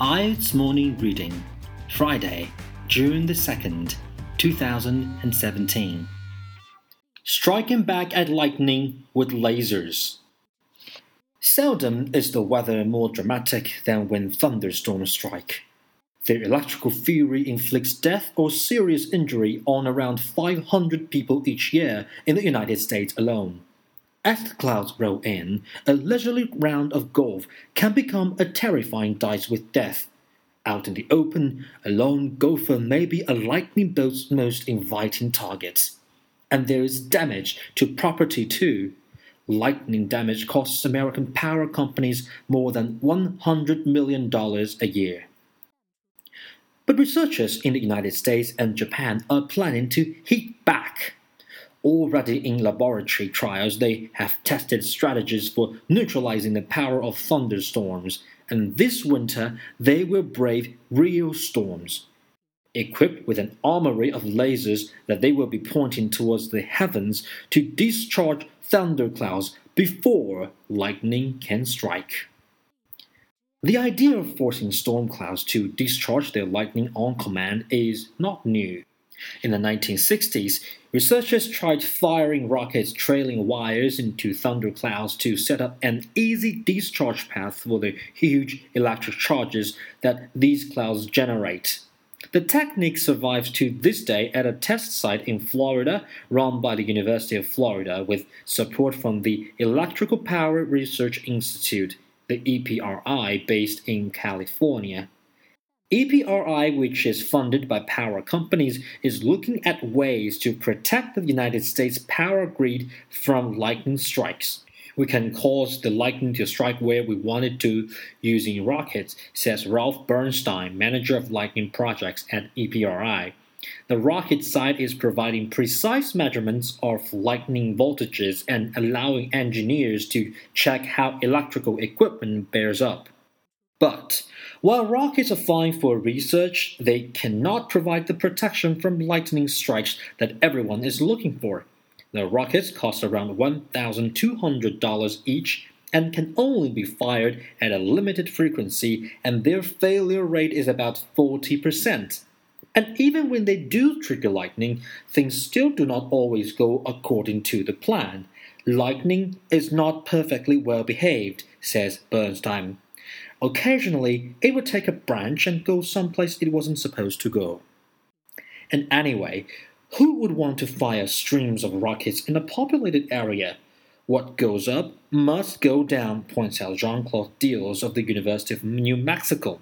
IELTS Morning Reading, Friday, June the 2nd, 2017. Striking back at lightning with lasers. Seldom is the weather more dramatic than when thunderstorms strike. Their electrical fury inflicts death or serious injury on around 500 people each year in the United States alone. As the clouds roll in, a leisurely round of golf can become a terrifying dice with death. Out in the open, a lone golfer may be a lightning bolt's most inviting target. And there is damage to property too. Lightning damage costs American power companies more than $100 million a year. But researchers in the United States and Japan are planning to hit back Already in laboratory trials, they have tested strategies for neutralizing the power of thunderstorms, and this winter they will brave real storms. Equipped with an armory of lasers that they will be pointing towards the heavens to discharge thunderclouds before lightning can strike. The idea of forcing storm clouds to discharge their lightning on command is not new. In the 1960s, researchers tried firing rockets trailing wires into thunderclouds to set up an easy discharge path for the huge electric charges that these clouds generate. The technique survives to this day at a test site in Florida run by the University of Florida with support from the Electrical Power Research Institute, the EPRI, based in California. EPRI, which is funded by power companies, is looking at ways to protect the United States power grid from lightning strikes. We can cause the lightning to strike where we want it to using rockets, says Ralph Bernstein, manager of lightning projects at EPRI. The rocket site is providing precise measurements of lightning voltages and allowing engineers to check how electrical equipment bears up. But while rockets are fine for research, they cannot provide the protection from lightning strikes that everyone is looking for. The rockets cost around $1,200 each and can only be fired at a limited frequency, and their failure rate is about 40%. And even when they do trigger lightning, things still do not always go according to the plan. Lightning is not perfectly well behaved, says Bernstein. Occasionally, it would take a branch and go someplace it wasn't supposed to go. And anyway, who would want to fire streams of rockets in a populated area? What goes up must go down, points out Jean Claude Diels of the University of New Mexico.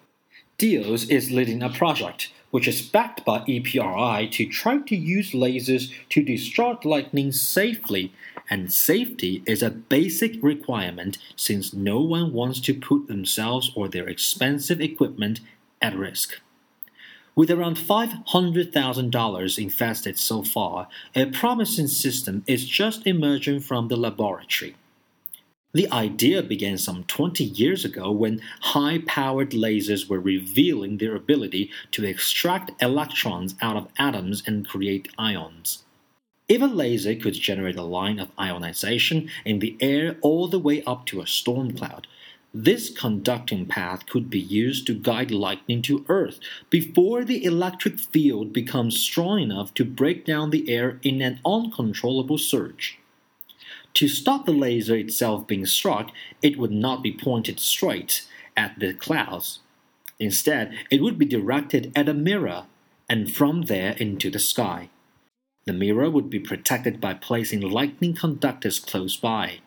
Diels is leading a project which is backed by EPRI to try to use lasers to discharge lightning safely and safety is a basic requirement since no one wants to put themselves or their expensive equipment at risk. With around $500,000 invested so far, a promising system is just emerging from the laboratory. The idea began some 20 years ago when high powered lasers were revealing their ability to extract electrons out of atoms and create ions. If a laser could generate a line of ionization in the air all the way up to a storm cloud, this conducting path could be used to guide lightning to Earth before the electric field becomes strong enough to break down the air in an uncontrollable surge. To stop the laser itself being struck, it would not be pointed straight at the clouds. Instead, it would be directed at a mirror and from there into the sky. The mirror would be protected by placing lightning conductors close by.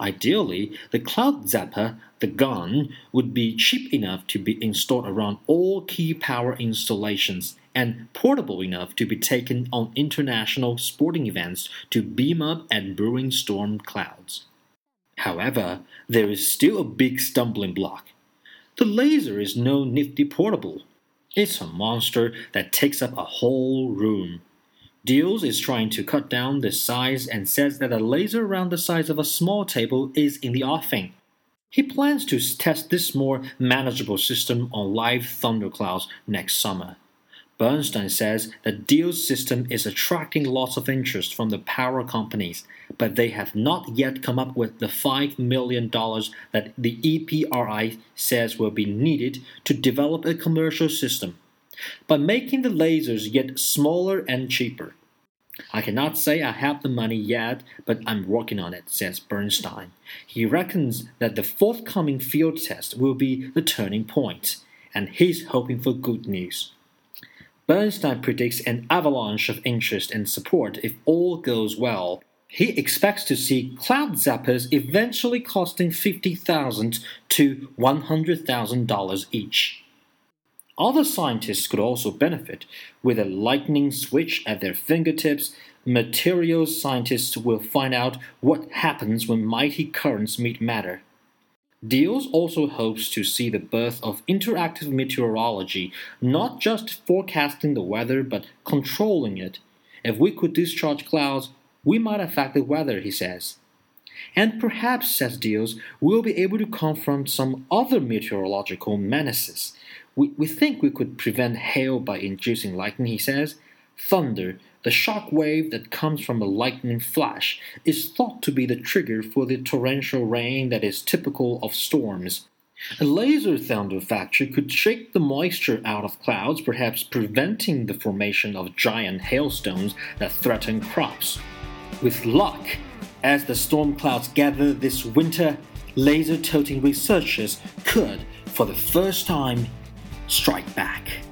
Ideally, the cloud zapper, the gun, would be cheap enough to be installed around all key power installations and portable enough to be taken on international sporting events to beam up at brewing storm clouds. However, there is still a big stumbling block. The laser is no nifty portable. It's a monster that takes up a whole room. Diels is trying to cut down the size and says that a laser around the size of a small table is in the offing. He plans to test this more manageable system on live thunderclouds next summer. Bernstein says that Diels' system is attracting lots of interest from the power companies, but they have not yet come up with the $5 million that the EPRI says will be needed to develop a commercial system. By making the lasers yet smaller and cheaper. I cannot say I have the money yet, but I'm working on it, says Bernstein. He reckons that the forthcoming field test will be the turning point, and he's hoping for good news. Bernstein predicts an avalanche of interest and support if all goes well. He expects to see cloud zappers eventually costing 50,000 to $100,000 each. Other scientists could also benefit. With a lightning switch at their fingertips, materials scientists will find out what happens when mighty currents meet matter. Diels also hopes to see the birth of interactive meteorology, not just forecasting the weather but controlling it. If we could discharge clouds, we might affect the weather, he says. And perhaps, says Diels, we'll be able to confront some other meteorological menaces. We, we think we could prevent hail by inducing lightning, he says. Thunder, the shock wave that comes from a lightning flash, is thought to be the trigger for the torrential rain that is typical of storms. A laser thunder factory could shake the moisture out of clouds, perhaps preventing the formation of giant hailstones that threaten crops. With luck, as the storm clouds gather this winter, laser toting researchers could, for the first time, strike back.